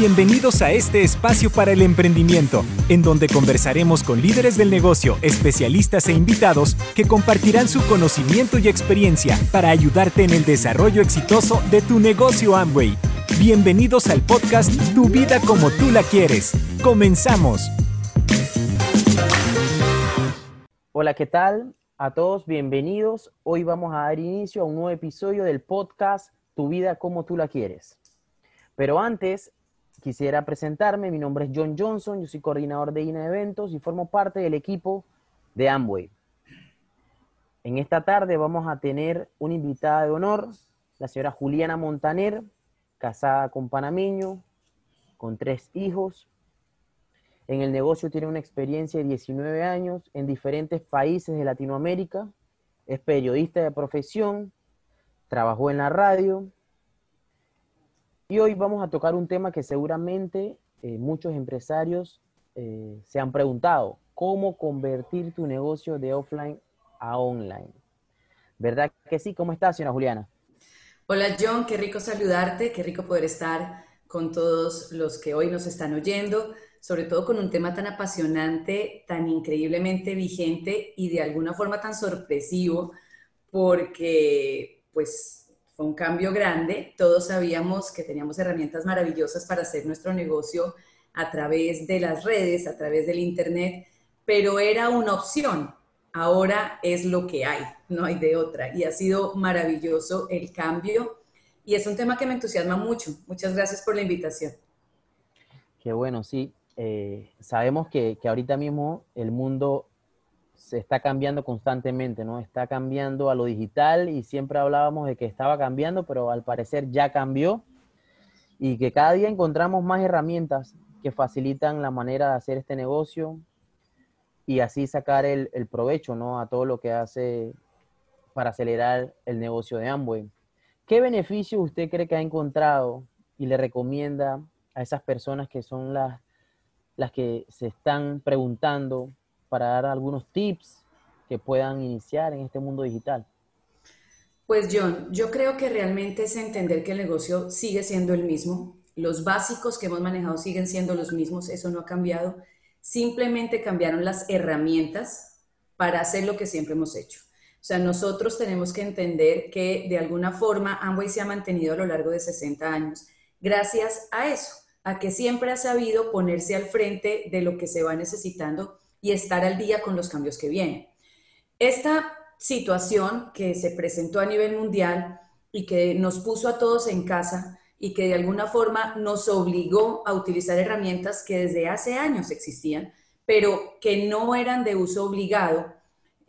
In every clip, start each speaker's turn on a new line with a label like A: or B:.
A: Bienvenidos a este espacio para el emprendimiento, en donde conversaremos con líderes del negocio, especialistas e invitados que compartirán su conocimiento y experiencia para ayudarte en el desarrollo exitoso de tu negocio Amway. Bienvenidos al podcast Tu vida como tú la quieres. Comenzamos.
B: Hola, ¿qué tal? A todos, bienvenidos. Hoy vamos a dar inicio a un nuevo episodio del podcast Tu vida como tú la quieres. Pero antes, Quisiera presentarme, mi nombre es John Johnson, yo soy coordinador de INA Eventos y formo parte del equipo de Amway. En esta tarde vamos a tener una invitada de honor, la señora Juliana Montaner, casada con panameño, con tres hijos. En el negocio tiene una experiencia de 19 años en diferentes países de Latinoamérica. Es periodista de profesión, trabajó en la radio, y hoy vamos a tocar un tema que seguramente eh, muchos empresarios eh, se han preguntado, ¿cómo convertir tu negocio de offline a online? ¿Verdad que sí? ¿Cómo estás, señora Juliana?
C: Hola, John, qué rico saludarte, qué rico poder estar con todos los que hoy nos están oyendo, sobre todo con un tema tan apasionante, tan increíblemente vigente y de alguna forma tan sorpresivo, porque pues un cambio grande. Todos sabíamos que teníamos herramientas maravillosas para hacer nuestro negocio a través de las redes, a través del Internet, pero era una opción. Ahora es lo que hay, no hay de otra. Y ha sido maravilloso el cambio y es un tema que me entusiasma mucho. Muchas gracias por la invitación.
B: Qué bueno, sí. Eh, sabemos que, que ahorita mismo el mundo se está cambiando constantemente, ¿no? Está cambiando a lo digital y siempre hablábamos de que estaba cambiando, pero al parecer ya cambió y que cada día encontramos más herramientas que facilitan la manera de hacer este negocio y así sacar el, provecho, ¿no? A todo lo que hace para acelerar el negocio de Amway. ¿Qué beneficios usted cree que ha encontrado y le recomienda a esas personas que son las, las que se están preguntando para dar algunos tips que puedan iniciar en este mundo digital?
C: Pues John, yo creo que realmente es entender que el negocio sigue siendo el mismo, los básicos que hemos manejado siguen siendo los mismos, eso no ha cambiado, simplemente cambiaron las herramientas para hacer lo que siempre hemos hecho. O sea, nosotros tenemos que entender que de alguna forma Amway se ha mantenido a lo largo de 60 años gracias a eso, a que siempre ha sabido ponerse al frente de lo que se va necesitando y estar al día con los cambios que vienen. Esta situación que se presentó a nivel mundial y que nos puso a todos en casa y que de alguna forma nos obligó a utilizar herramientas que desde hace años existían, pero que no eran de uso obligado,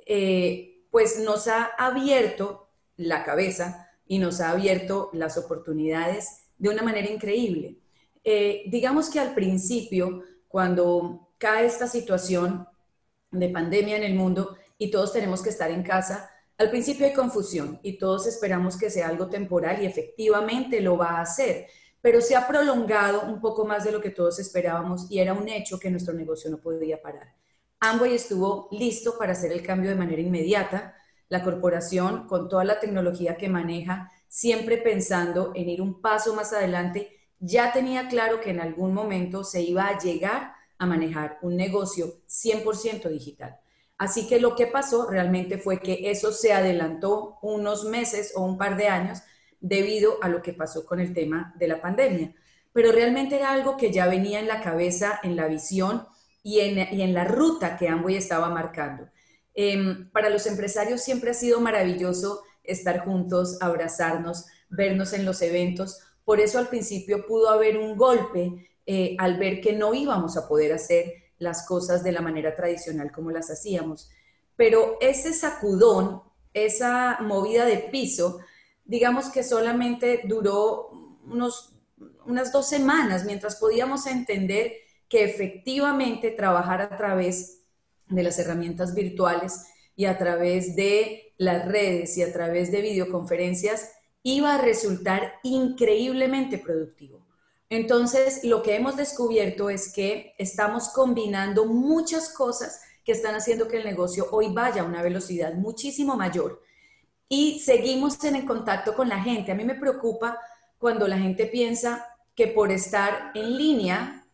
C: eh, pues nos ha abierto la cabeza y nos ha abierto las oportunidades de una manera increíble. Eh, digamos que al principio, cuando cae esta situación de pandemia en el mundo y todos tenemos que estar en casa, al principio hay confusión y todos esperamos que sea algo temporal y efectivamente lo va a hacer, pero se ha prolongado un poco más de lo que todos esperábamos y era un hecho que nuestro negocio no podía parar. Amway estuvo listo para hacer el cambio de manera inmediata. La corporación, con toda la tecnología que maneja, siempre pensando en ir un paso más adelante, ya tenía claro que en algún momento se iba a llegar a manejar un negocio 100% digital. Así que lo que pasó realmente fue que eso se adelantó unos meses o un par de años debido a lo que pasó con el tema de la pandemia. Pero realmente era algo que ya venía en la cabeza, en la visión y en, la ruta que Amway estaba marcando. Em, para los empresarios siempre ha sido maravilloso estar juntos, abrazarnos, vernos en los eventos. Por eso al principio pudo haber un golpe eh, al ver que no íbamos a poder hacer las cosas de la manera tradicional como las hacíamos. Pero ese sacudón, esa movida de piso, digamos que solamente duró unos, unas dos semanas mientras podíamos entender que efectivamente trabajar a través de las herramientas virtuales y a través de las redes y a través de videoconferencias iba a resultar increíblemente productivo. Entonces, lo que hemos descubierto es que estamos combinando muchas cosas que están haciendo que el negocio hoy vaya a una velocidad muchísimo mayor. Y seguimos en el contacto con la gente. A mí me preocupa cuando la gente piensa que por estar en línea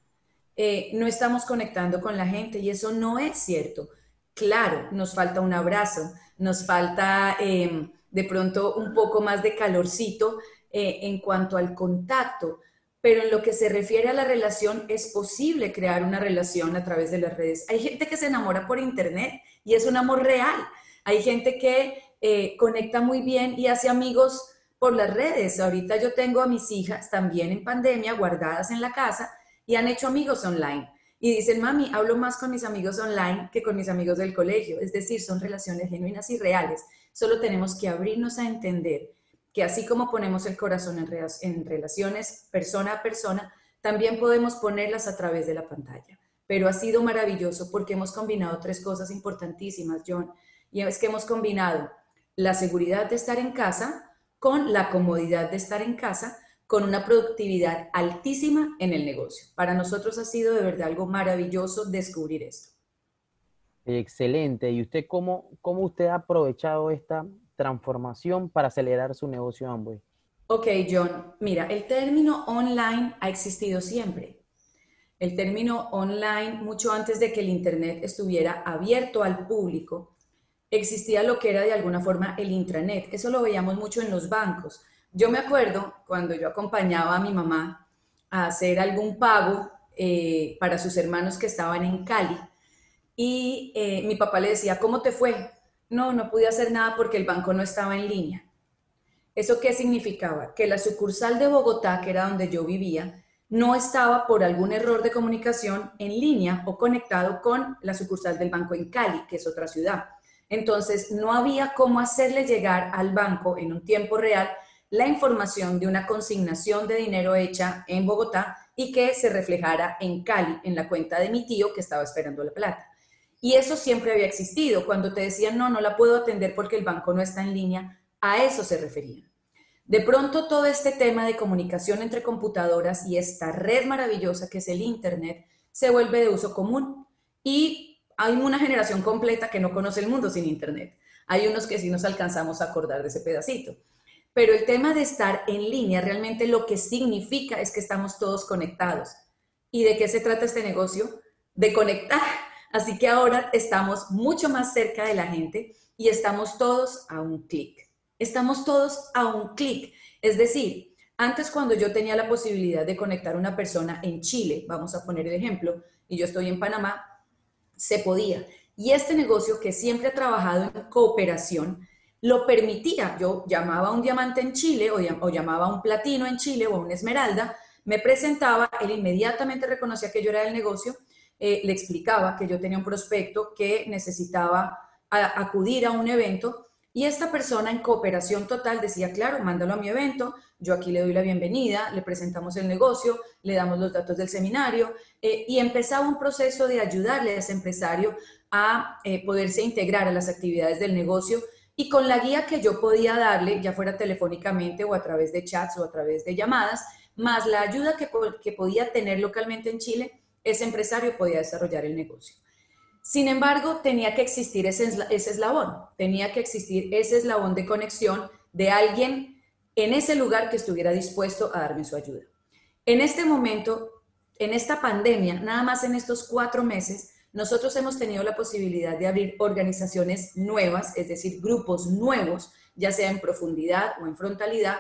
C: eh, no estamos conectando con la gente y eso no es cierto. Claro, nos falta un abrazo, nos falta em, de pronto un poco más de calorcito eh, en cuanto al contacto, pero en lo que se refiere a la relación es posible crear una relación a través de las redes. Hay gente que se enamora por internet y es un amor real. Hay gente que eh, conecta muy bien y hace amigos por las redes. Ahorita yo tengo a mis hijas también en pandemia guardadas en la casa y han hecho amigos online. Y dicen, mami, hablo más con mis amigos online que con mis amigos del colegio. Es decir, son relaciones genuinas y reales. Solo tenemos que abrirnos a entender que así como ponemos el corazón en, relaciones persona a persona, también podemos ponerlas a través de la pantalla. Pero ha sido maravilloso porque hemos combinado tres cosas importantísimas, John. Y es que hemos combinado la seguridad de estar en casa con la comodidad de estar en casa con una productividad altísima en el negocio. Para nosotros ha sido de verdad algo maravilloso descubrir esto.
B: Excelente. ¿Y usted cómo, cómo usted ha aprovechado esta transformación para acelerar su negocio Amway?
C: Ok, John. Mira, el término online ha existido siempre. El término online, mucho antes de que el Internet estuviera abierto al público, existía lo que era de alguna forma el intranet. Eso lo veíamos mucho en los bancos. Yo me acuerdo cuando yo acompañaba a mi mamá a hacer algún pago eh, para sus hermanos que estaban en Cali y eh, mi papá le decía, ¿cómo te fue? No, no pude hacer nada porque el banco no estaba en línea. ¿Eso qué significaba? Que la sucursal de Bogotá, que era donde yo vivía, no estaba por algún error de comunicación en línea o conectado con la sucursal del banco en Cali, que es otra ciudad. Entonces, no había cómo hacerle llegar al banco en un tiempo real la información de una consignación de dinero hecha en Bogotá y que se reflejara en Cali, en la cuenta de mi tío que estaba esperando la plata. Y eso siempre había existido. Cuando te decían, no, no la puedo atender porque el banco no está en línea, a eso se referían. De pronto todo este tema de comunicación entre computadoras y esta red maravillosa que es el Internet se vuelve de uso común y hay una generación completa que no conoce el mundo sin Internet. Hay unos que sí nos alcanzamos a acordar de ese pedacito. Pero el tema de estar en línea realmente lo que significa es que estamos todos conectados. ¿Y de qué se trata este negocio? De conectar Así que ahora estamos mucho más cerca de la gente y estamos todos a un clic. Estamos todos a un clic. Es decir, antes cuando yo tenía la posibilidad de conectar a una persona en Chile, vamos a poner el ejemplo, y yo estoy en Panamá, se podía. Y este negocio que siempre ha trabajado en cooperación, lo permitía. Yo llamaba a un diamante en Chile o, o llamaba a un platino en Chile o a una esmeralda, me presentaba, él inmediatamente reconocía que yo era del negocio eh, le explicaba que yo tenía un prospecto que necesitaba acudir a un evento y esta persona en cooperación total decía, claro, mándalo a mi evento, yo aquí le doy la bienvenida, le presentamos el negocio, le damos los datos del seminario eh, y empezaba un proceso de ayudarle a ese empresario a eh, poderse integrar a las actividades del negocio y con la guía que yo podía darle, ya fuera telefónicamente o a través de chats o a través de llamadas, más la ayuda que, que podía tener localmente en Chile, ese empresario podía desarrollar el negocio. Sin embargo, tenía que existir ese, eslabón, tenía que existir ese eslabón de conexión de alguien en ese lugar que estuviera dispuesto a darme su ayuda. En este momento, en esta pandemia, nada más en estos cuatro meses, nosotros hemos tenido la posibilidad de abrir organizaciones nuevas, es decir, grupos nuevos, ya sea en profundidad o en frontalidad,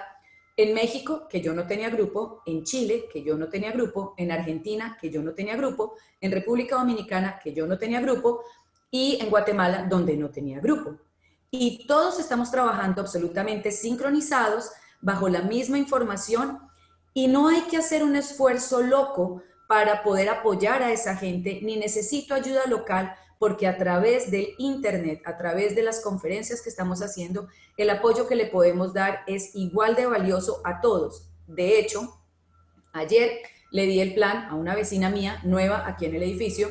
C: en México, que yo no tenía grupo, en Chile, que yo no tenía grupo, en Argentina, que yo no tenía grupo, en República Dominicana, que yo no tenía grupo, y en Guatemala, donde no tenía grupo. Y todos estamos trabajando absolutamente sincronizados, bajo la misma información, y no hay que hacer un esfuerzo loco para poder apoyar a esa gente, ni necesito ayuda local porque a través del Internet, a través de las conferencias que estamos haciendo, el apoyo que le podemos dar es igual de valioso a todos. De hecho, ayer le di el plan a una vecina mía nueva aquí en el edificio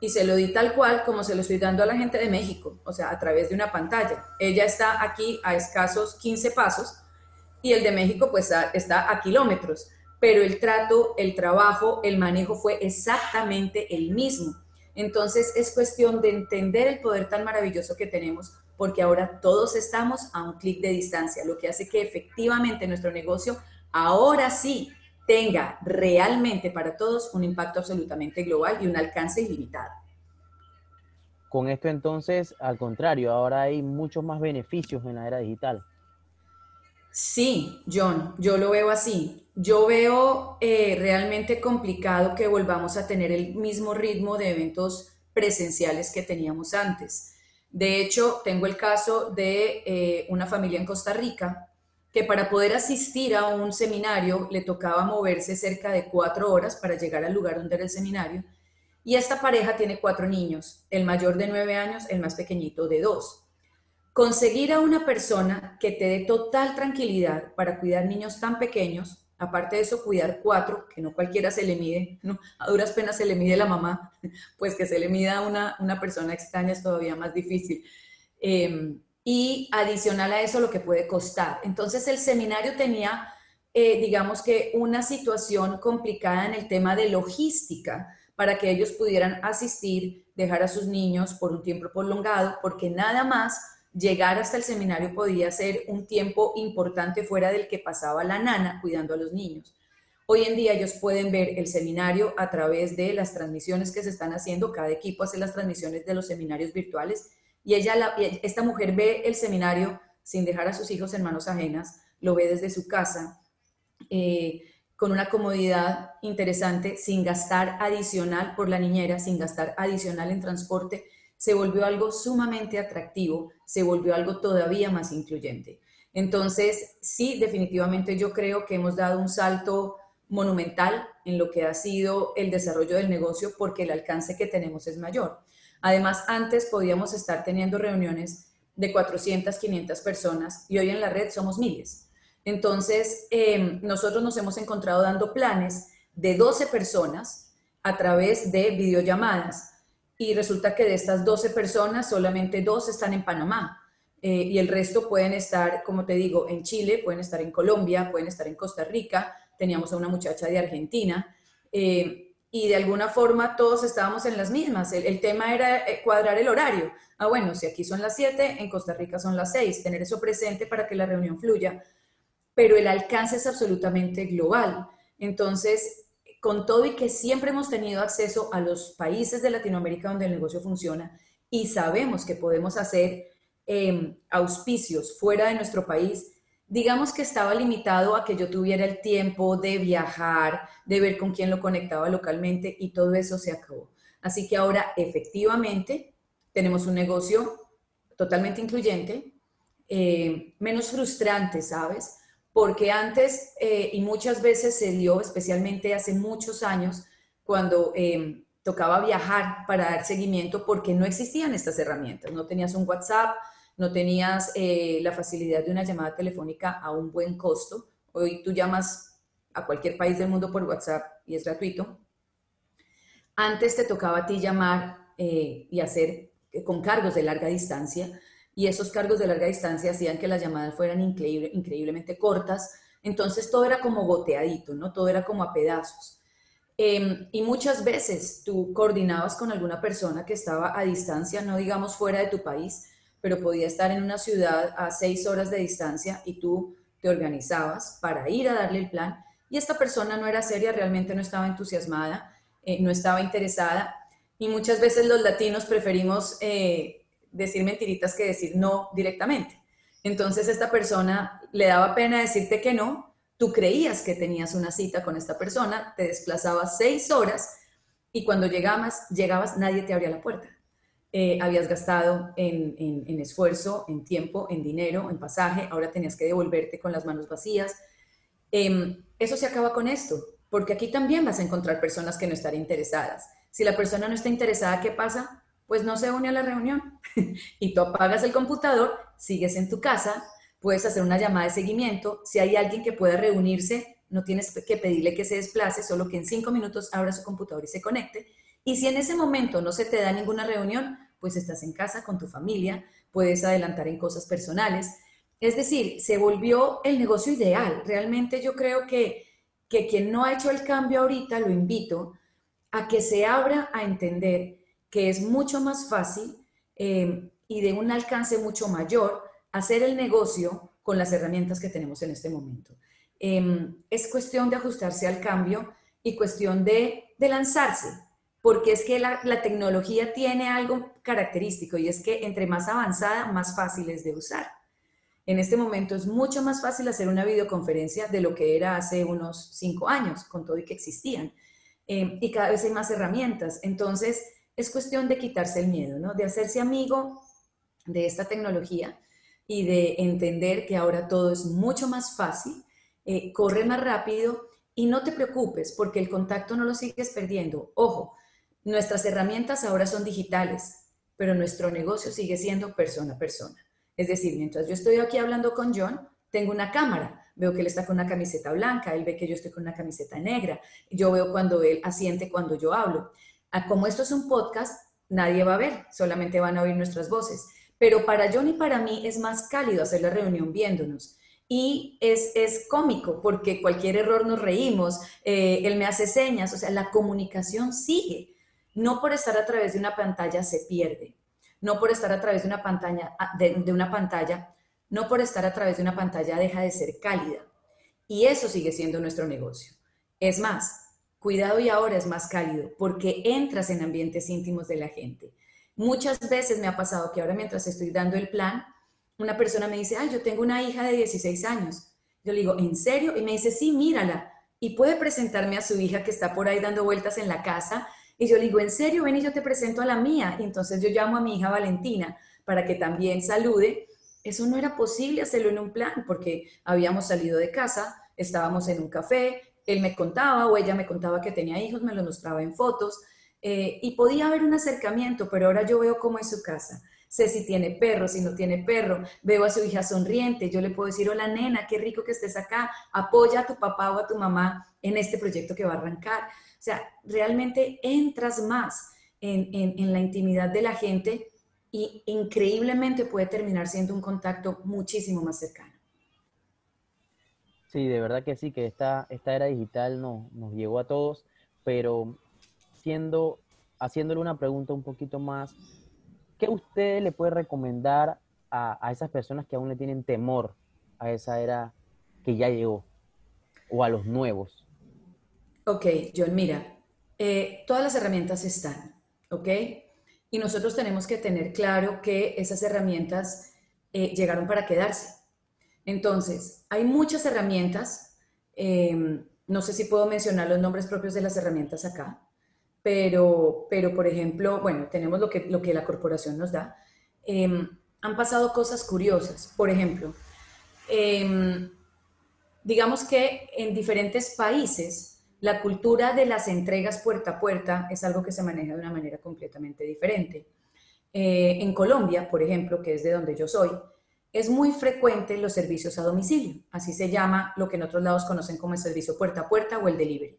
C: y se lo di tal cual como se lo estoy dando a la gente de México, o sea, a través de una pantalla. Ella está aquí a escasos 15 pasos y el de México pues está a kilómetros, pero el trato, el trabajo, el manejo fue exactamente el mismo. Entonces es cuestión de entender el poder tan maravilloso que tenemos, porque ahora todos estamos a un clic de distancia, lo que hace que efectivamente nuestro negocio ahora sí tenga realmente para todos un impacto absolutamente global y un alcance ilimitado.
B: Con esto entonces, al contrario, ahora hay muchos más beneficios en la era digital.
C: Sí, John, yo lo veo así. Yo veo eh, realmente complicado que volvamos a tener el mismo ritmo de eventos presenciales que teníamos antes. De hecho, tengo el caso de eh, una familia en Costa Rica que para poder asistir a un seminario le tocaba moverse cerca de cuatro horas para llegar al lugar donde era el seminario. Y esta pareja tiene cuatro niños, el mayor de nueve años, el más pequeñito de dos. Conseguir a una persona que te dé total tranquilidad para cuidar niños tan pequeños, aparte de eso, cuidar cuatro, que no cualquiera se le mide, ¿no? a duras penas se le mide la mamá, pues que se le mida a una, una persona extraña es todavía más difícil. Em, y adicional a eso lo que puede costar. Entonces el seminario tenía, eh, digamos que, una situación complicada en el tema de logística para que ellos pudieran asistir, dejar a sus niños por un tiempo prolongado, porque nada más llegar hasta el seminario podía ser un tiempo importante fuera del que pasaba la nana cuidando a los niños. Hoy en día ellos pueden ver el seminario a través de las transmisiones que se están haciendo. Cada equipo hace las transmisiones de los seminarios virtuales y ella, esta mujer ve el seminario sin dejar a sus hijos en manos ajenas, lo ve desde su casa, eh, con una comodidad interesante, sin gastar adicional por la niñera, sin gastar adicional en transporte se volvió algo sumamente atractivo, se volvió algo todavía más incluyente. Entonces, sí, definitivamente yo creo que hemos dado un salto monumental en lo que ha sido el desarrollo del negocio porque el alcance que tenemos es mayor. Además, antes podíamos estar teniendo reuniones de 400, 500 personas y hoy en la red somos miles. Entonces, em, nosotros nos hemos encontrado dando planes de 12 personas a través de videollamadas y resulta que de estas 12 personas, solamente dos están en Panamá. Eh, y el resto pueden estar, como te digo, en Chile, pueden estar en Colombia, pueden estar en Costa Rica, teníamos a una muchacha de Argentina, eh, y de alguna forma todos estábamos en las mismas. El, tema era eh, cuadrar el horario. Ah, bueno, si aquí son las 7, en Costa Rica son las 6, tener eso presente para que la reunión fluya, pero el alcance es absolutamente global. Entonces, con todo y que siempre hemos tenido acceso a los países de Latinoamérica donde el negocio funciona y sabemos que podemos hacer em, auspicios fuera de nuestro país, digamos que estaba limitado a que yo tuviera el tiempo de viajar, de ver con quién lo conectaba localmente y todo eso se acabó. Así que ahora efectivamente tenemos un negocio totalmente incluyente, eh, menos frustrante, ¿sabes? Porque antes eh, y muchas veces se dio, especialmente hace muchos años, cuando em, tocaba viajar para dar seguimiento, porque no existían estas herramientas. No tenías un WhatsApp, no tenías eh, la facilidad de una llamada telefónica a un buen costo. Hoy tú llamas a cualquier país del mundo por WhatsApp y es gratuito. Antes te tocaba a ti llamar eh, y hacer con cargos de larga distancia y esos cargos de larga distancia hacían que las llamadas fueran increíblemente cortas. Entonces todo era como goteadito, ¿no? Todo era como a pedazos. Em, y muchas veces tú coordinabas con alguna persona que estaba a distancia, no digamos fuera de tu país, pero podía estar en una ciudad a seis horas de distancia y tú te organizabas para ir a darle el plan y esta persona no era seria, realmente no estaba entusiasmada, eh, no estaba interesada y muchas veces los latinos preferimos eh, decir mentiritas que decir no directamente. Entonces esta persona le daba pena decirte que no, tú creías que tenías una cita con esta persona, te desplazabas seis horas y cuando llegabas, llegabas nadie te abría la puerta. Eh, habías gastado en, esfuerzo, en tiempo, en dinero, en pasaje, ahora tenías que devolverte con las manos vacías. Em, eso se acaba con esto, porque aquí también vas a encontrar personas que no están interesadas. Si la persona no está interesada, ¿qué pasa? Pues no se une a la reunión. y tú apagas el computador, sigues en tu casa, puedes hacer una llamada de seguimiento. Si hay alguien que pueda reunirse, no tienes que pedirle que se desplace, solo que en cinco minutos abra su computador y se conecte. Y si en ese momento no se te da ninguna reunión, pues estás en casa con tu familia, puedes adelantar en cosas personales. Es decir, se volvió el negocio ideal. Realmente yo creo que, que quien no ha hecho el cambio ahorita, lo invito a que se abra a entender que es mucho más fácil eh, y de un alcance mucho mayor hacer el negocio con las herramientas que tenemos en este momento. Em, es cuestión de ajustarse al cambio y cuestión de, lanzarse, porque es que la, tecnología tiene algo característico y es que entre más avanzada, más fácil es de usar. En este momento es mucho más fácil hacer una videoconferencia de lo que era hace unos cinco años, con todo y que existían. Em, y cada vez hay más herramientas. Entonces, es cuestión de quitarse el miedo, ¿no? De hacerse amigo de esta tecnología y de entender que ahora todo es mucho más fácil, eh, corre más rápido y no te preocupes porque el contacto no lo sigues perdiendo. Ojo, nuestras herramientas ahora son digitales, pero nuestro negocio sigue siendo persona a persona. Es decir, mientras yo estoy aquí hablando con John, tengo una cámara, veo que él está con una camiseta blanca, él ve que yo estoy con una camiseta negra, yo veo cuando él asiente cuando yo hablo. Como esto es un podcast, nadie va a ver, solamente van a oír nuestras voces. Pero para John y para mí es más cálido hacer la reunión viéndonos. Y es, es cómico porque cualquier error nos reímos, eh, él me hace señas, o sea, la comunicación sigue. No por estar a través de una pantalla se pierde no por estar a través de una pantalla, ah, de, una pantalla, no por estar a través de una pantalla deja de ser cálida. Y eso sigue siendo nuestro negocio. Es más, cuidado y ahora es más cálido porque entras en ambientes íntimos de la gente. Muchas veces me ha pasado que ahora mientras estoy dando el plan, una persona me dice, ay, yo tengo una hija de 16 años. Yo le digo, ¿en serio? Y me dice, sí, mírala. Y puede presentarme a su hija que está por ahí dando vueltas en la casa y yo le digo, ¿en serio? Ven y yo te presento a la mía. Y entonces yo llamo a mi hija Valentina para que también salude. Eso no era posible hacerlo en un plan porque habíamos salido de casa, estábamos en un café, él me contaba o ella me contaba que tenía hijos, me los mostraba en fotos eh, y podía haber un acercamiento, pero ahora yo veo cómo es su casa. Sé si tiene perro, si no tiene perro, veo a su hija sonriente, yo le puedo decir, hola nena, qué rico que estés acá, apoya a tu papá o a tu mamá en este proyecto que va a arrancar. O sea, realmente entras más en, la intimidad de la gente y increíblemente puede terminar siendo un contacto muchísimo más cercano.
B: Sí, de verdad que sí, que esta, esta era digital nos, nos llegó a todos, pero siendo, haciéndole una pregunta un poquito más, ¿qué usted le puede recomendar a, a, esas personas que aún le tienen temor a esa era que ya llegó o a los nuevos?
C: Ok, John, mira, eh, todas las herramientas están, ¿ok? Y nosotros tenemos que tener claro que esas herramientas eh, llegaron para quedarse. Entonces, hay muchas herramientas, em, no sé si puedo mencionar los nombres propios de las herramientas acá, pero, pero por ejemplo, bueno, tenemos lo que, lo que la corporación nos da. Em, han pasado cosas curiosas. Por ejemplo, em, digamos que en diferentes países la cultura de las entregas puerta a puerta es algo que se maneja de una manera completamente diferente. Eh, en Colombia, por ejemplo, que es de donde yo soy, es muy frecuente los servicios a domicilio. Así se llama lo que en otros lados conocen como el servicio puerta a puerta o el delivery.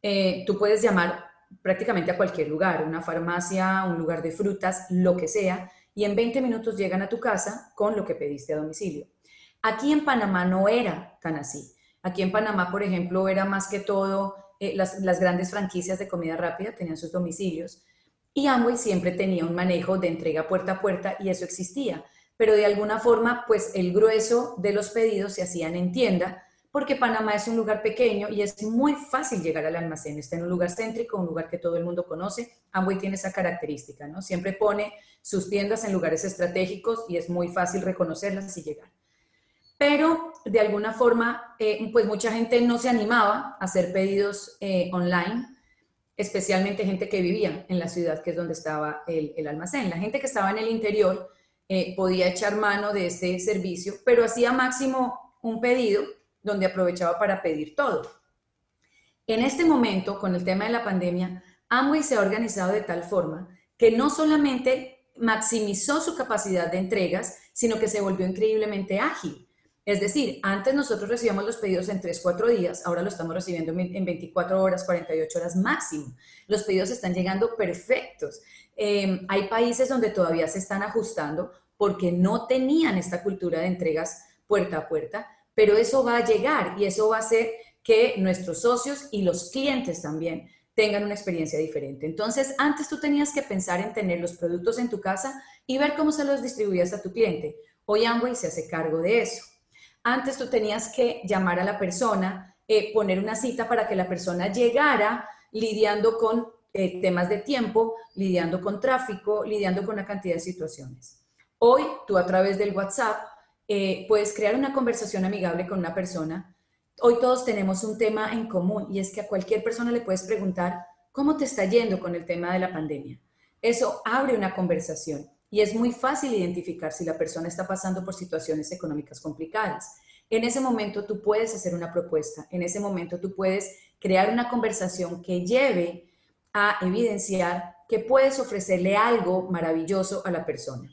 C: Eh, tú puedes llamar prácticamente a cualquier lugar, una farmacia, un lugar de frutas, lo que sea, y en 20 minutos llegan a tu casa con lo que pediste a domicilio. Aquí en Panamá no era tan así. Aquí en Panamá, por ejemplo, era más que todo eh, las, grandes franquicias de comida rápida, tenían sus domicilios. Y Amway siempre tenía un manejo de entrega puerta a puerta y eso existía. Pero de alguna forma, pues el grueso de los pedidos se hacían en tienda, porque Panamá es un lugar pequeño y es muy fácil llegar al almacén. Está en un lugar céntrico, un lugar que todo el mundo conoce. Amway tiene esa característica, ¿no? Siempre pone sus tiendas en lugares estratégicos y es muy fácil reconocerlas y llegar pero de alguna forma, eh, pues mucha gente no se animaba a hacer pedidos eh, online, especialmente gente que vivía en la ciudad, que es donde estaba el, almacén. La gente que estaba en el interior eh, podía echar mano de este servicio, pero hacía máximo un pedido donde aprovechaba para pedir todo. En este momento, con el tema de la pandemia, Amway se ha organizado de tal forma que no solamente maximizó su capacidad de entregas, sino que se volvió increíblemente ágil. Es decir, antes nosotros recibíamos los pedidos en 3, 4 días, ahora lo estamos recibiendo en 24 horas, 48 horas máximo. Los pedidos están llegando perfectos. Em, hay países donde todavía se están ajustando porque no tenían esta cultura de entregas puerta a puerta, pero eso va a llegar y eso va a hacer que nuestros socios y los clientes también tengan una experiencia diferente. Entonces, antes tú tenías que pensar en tener los productos en tu casa y ver cómo se los distribuías a tu cliente. Hoy Amway se hace cargo de eso. Antes tú tenías que llamar a la persona, eh, poner una cita para que la persona llegara lidiando con eh, temas de tiempo, lidiando con tráfico, lidiando con una cantidad de situaciones. Hoy tú a través del WhatsApp eh, puedes crear una conversación amigable con una persona. Hoy todos tenemos un tema en común y es que a cualquier persona le puedes preguntar cómo te está yendo con el tema de la pandemia. Eso abre una conversación y es muy fácil identificar si la persona está pasando por situaciones económicas complicadas. En ese momento tú puedes hacer una propuesta, en ese momento tú puedes crear una conversación que lleve a evidenciar que puedes ofrecerle algo maravilloso a la persona.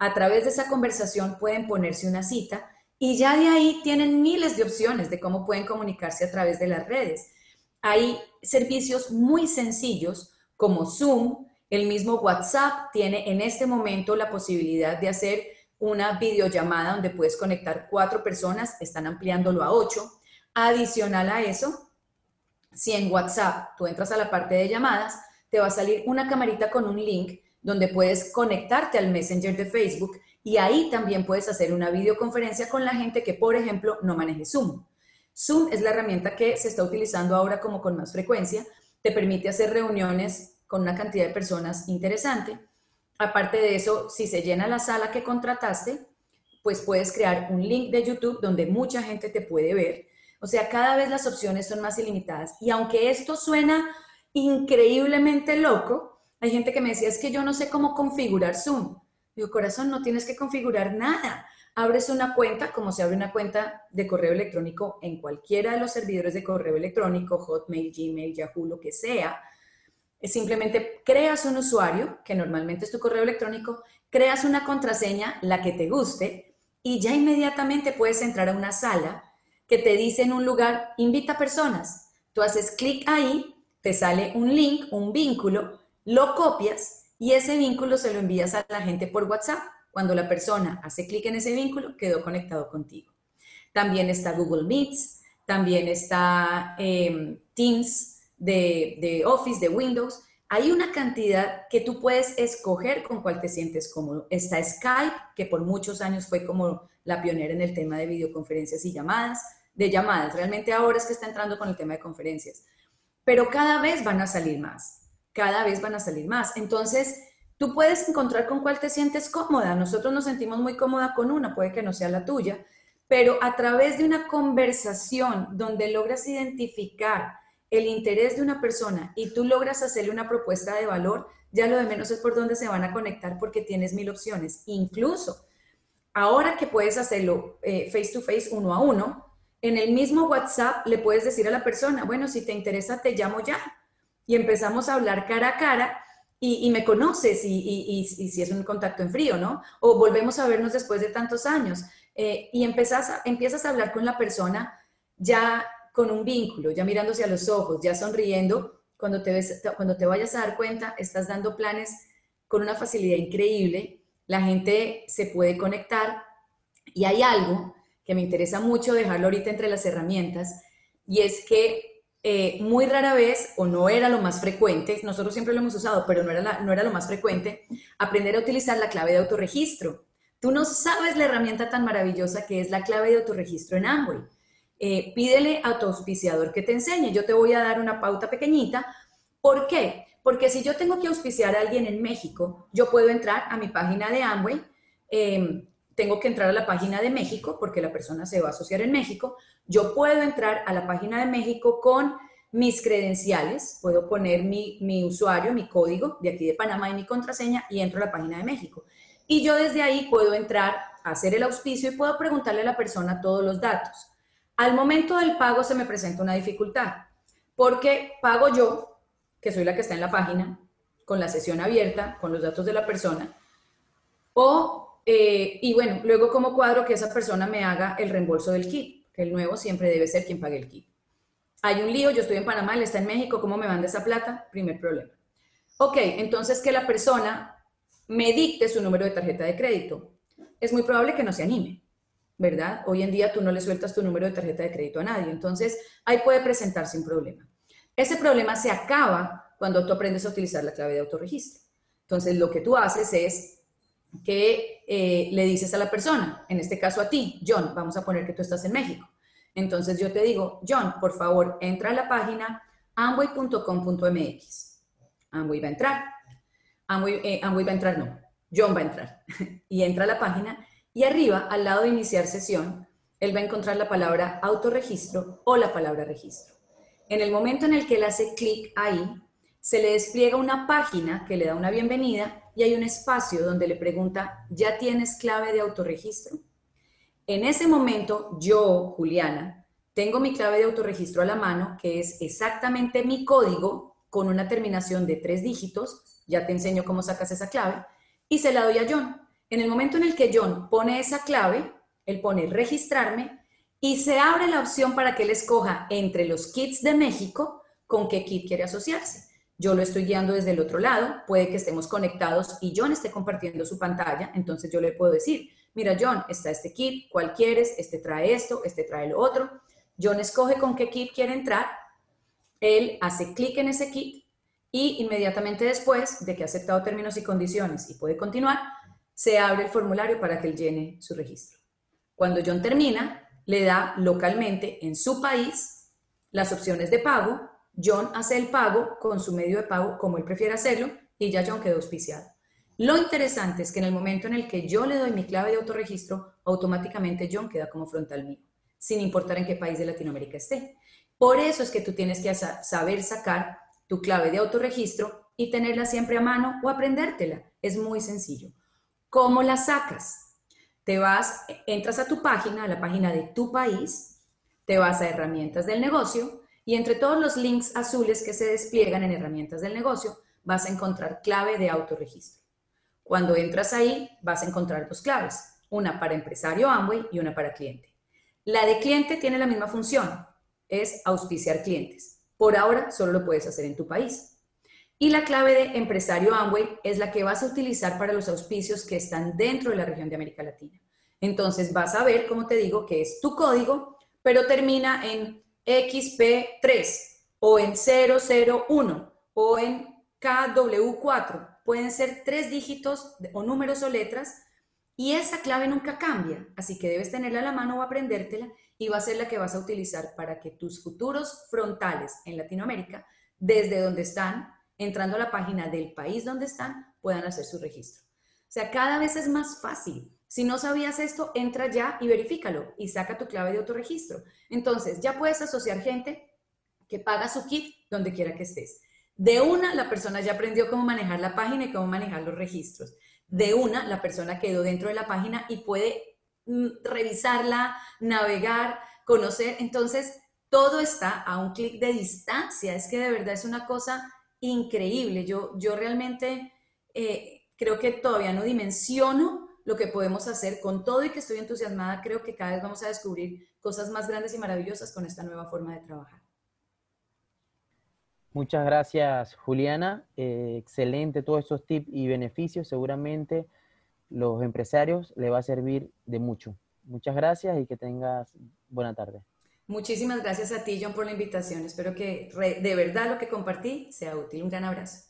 C: A través de esa conversación pueden ponerse una cita y ya de ahí tienen miles de opciones de cómo pueden comunicarse a través de las redes. Hay servicios muy sencillos como Zoom, el mismo WhatsApp tiene en este momento la posibilidad de hacer una videollamada donde puedes conectar cuatro personas, están ampliándolo a ocho. Adicional a eso, si en WhatsApp tú entras a la parte de llamadas, te va a salir una camarita con un link donde puedes conectarte al Messenger de Facebook y ahí también puedes hacer una videoconferencia con la gente que, por ejemplo, no maneje Zoom. Zoom es la herramienta que se está utilizando ahora como con más frecuencia. Te permite hacer reuniones con una cantidad de personas interesante. Aparte de eso, si se llena la sala que contrataste, pues puedes crear un link de YouTube donde mucha gente te puede ver. O sea, cada vez las opciones son más ilimitadas. Y aunque esto suena increíblemente loco, hay gente que me decía, es que yo no sé cómo configurar Zoom. Digo, corazón, no tienes que configurar nada. Abres una cuenta, como se abre una cuenta de correo electrónico en cualquiera de los servidores de correo electrónico, Hotmail, Gmail, Yahoo, lo que sea simplemente creas un usuario, que normalmente es tu correo electrónico, creas una contraseña, la que te guste, y ya inmediatamente puedes entrar a una sala que te dice en un lugar, invita personas. Tú haces clic ahí, te sale un link, un vínculo, lo copias y ese vínculo se lo envías a la gente por WhatsApp. Cuando la persona hace clic en ese vínculo, quedó conectado contigo. También está Google Meets, también está em, Teams, de, Office, de Windows, hay una cantidad que tú puedes escoger con cuál te sientes cómodo. Está Skype, que por muchos años fue como la pionera en el tema de videoconferencias y llamadas, de llamadas. Realmente ahora es que está entrando con el tema de conferencias. Pero cada vez van a salir más, cada vez van a salir más. Entonces, tú puedes encontrar con cuál te sientes cómoda. Nosotros nos sentimos muy cómoda con una, puede que no sea la tuya, pero a través de una conversación donde logras identificar el interés de una persona y tú logras hacerle una propuesta de valor, ya lo de menos es por dónde se van a conectar porque tienes mil opciones. Incluso ahora que puedes hacerlo face to face, uno a uno, en el mismo WhatsApp le puedes decir a la persona, bueno, si te interesa, te llamo ya. Y empezamos a hablar cara a cara y, me conoces y, si es un contacto en frío, ¿no? O volvemos a vernos después de tantos años. Eh, y empiezas a hablar con la persona ya con un vínculo, ya mirándose a los ojos, ya sonriendo, cuando te, ves, cuando te vayas a dar cuenta, estás dando planes con una facilidad increíble, la gente se puede conectar y hay algo que me interesa mucho dejarlo ahorita entre las herramientas y es que eh, muy rara vez, o no era lo más frecuente, nosotros siempre lo hemos usado, pero no era, no era lo más frecuente, aprender a utilizar la clave de autorregistro. Tú no sabes la herramienta tan maravillosa que es la clave de autorregistro en Amway. Eh, pídele a tu auspiciador que te enseñe. Yo te voy a dar una pauta pequeñita. ¿Por qué? Porque si yo tengo que auspiciar a alguien en México, yo puedo entrar a mi página de Amway, em, tengo que entrar a la página de México porque la persona se va a asociar en México. Yo puedo entrar a la página de México con mis credenciales, puedo poner mi, mi usuario, mi código de aquí de Panamá y mi contraseña y entro a la página de México. Y yo desde ahí puedo entrar a hacer el auspicio y puedo preguntarle a la persona todos los datos. Al momento del pago se me presenta una dificultad, porque pago yo, que soy la que está en la página, con la sesión abierta, con los datos de la persona, o, eh, y bueno, luego como cuadro que esa persona me haga el reembolso del kit, que el nuevo siempre debe ser quien pague el kit. Hay un lío, yo estoy en Panamá, él está en México, ¿cómo me manda esa plata? Primer problema. Ok, entonces que la persona me dicte su número de tarjeta de crédito. Es muy probable que no se anime. ¿verdad? Hoy en día tú no le sueltas tu número de tarjeta de crédito a nadie, entonces ahí puede presentarse un problema. Ese problema se acaba cuando tú aprendes a utilizar la clave de autorregistro. Entonces lo que tú haces es que eh, le dices a la persona, en este caso a ti, John, vamos a poner que tú estás en México. Entonces yo te digo, John, por favor, entra a la página amway.com.mx. Amway va a entrar. Amway, eh, Amway va a entrar, no. John va a entrar. y entra a la página y arriba, al lado de iniciar sesión, él va a encontrar la palabra autorregistro o la palabra registro. En el momento en el que él hace clic ahí, se le despliega una página que le da una bienvenida y hay un espacio donde le pregunta, ¿ya tienes clave de autorregistro? En ese momento, yo, Juliana, tengo mi clave de autorregistro a la mano, que es exactamente mi código con una terminación de tres dígitos. Ya te enseño cómo sacas esa clave. Y se la doy a John. En el momento en el que John pone esa clave, él pone registrarme y se abre la opción para que él escoja entre los kits de México con qué kit quiere asociarse. Yo lo estoy guiando desde el otro lado, puede que estemos conectados y John esté compartiendo su pantalla, entonces yo le puedo decir, mira John, está este kit, ¿cuál quieres? Este trae esto, este trae lo otro. John escoge con qué kit quiere entrar, él hace clic en ese kit y inmediatamente después de que ha aceptado términos y condiciones y puede continuar, se abre el formulario para que él llene su registro. Cuando John termina, le da localmente en su país las opciones de pago. John hace el pago con su medio de pago como él prefiere hacerlo y ya John quedó auspiciado. Lo interesante es que en el momento en el que yo le doy mi clave de autorregistro, automáticamente John queda como frontal mío, sin importar en qué país de Latinoamérica esté. Por eso es que tú tienes que saber sacar tu clave de autorregistro y tenerla siempre a mano o aprendértela. Es muy sencillo. ¿Cómo la sacas? te vas, entras a tu página, a la página de tu país, te vas a herramientas del negocio y entre todos los links azules que se despliegan en herramientas del negocio, vas a encontrar clave de autorregistro. Cuando entras ahí, vas a encontrar dos claves, una para empresario Amway y una para cliente. La de cliente tiene la misma función, es auspiciar clientes. Por ahora solo lo puedes hacer en tu país. Y la clave de empresario Amway es la que vas a utilizar para los auspicios que están dentro de la región de América Latina. Entonces vas a ver, como te digo, que es tu código, pero termina en XP3 o en 001 o en KW4. Pueden ser tres dígitos o números o letras y esa clave nunca cambia, así que debes tenerla a la mano o aprendértela y va a ser la que vas a utilizar para que tus futuros frontales en Latinoamérica, desde donde están, entrando a la página del país donde están, puedan hacer su registro. O sea, cada vez es más fácil. Si no sabías esto, entra ya y verifícalo y saca tu clave de autorregistro. Entonces, ya puedes asociar gente que paga su kit donde quiera que estés. De una, la persona ya aprendió cómo manejar la página y cómo manejar los registros. De una, la persona quedó dentro de la página y puede mm, revisarla, navegar, conocer. Entonces, todo está a un clic de distancia. Es que de verdad es una cosa increíble. Yo, yo realmente eh, creo que todavía no dimensiono lo que podemos hacer con todo y que estoy entusiasmada. Creo que cada vez vamos a descubrir cosas más grandes y maravillosas con esta nueva forma de trabajar.
B: Muchas gracias, Juliana. Eh, excelente todos esos tips y beneficios. Seguramente los empresarios le va a servir de mucho. Muchas gracias y que tengas buena tarde.
C: Muchísimas gracias a ti, John, por la invitación. Espero que de verdad lo que compartí sea útil. Un gran abrazo.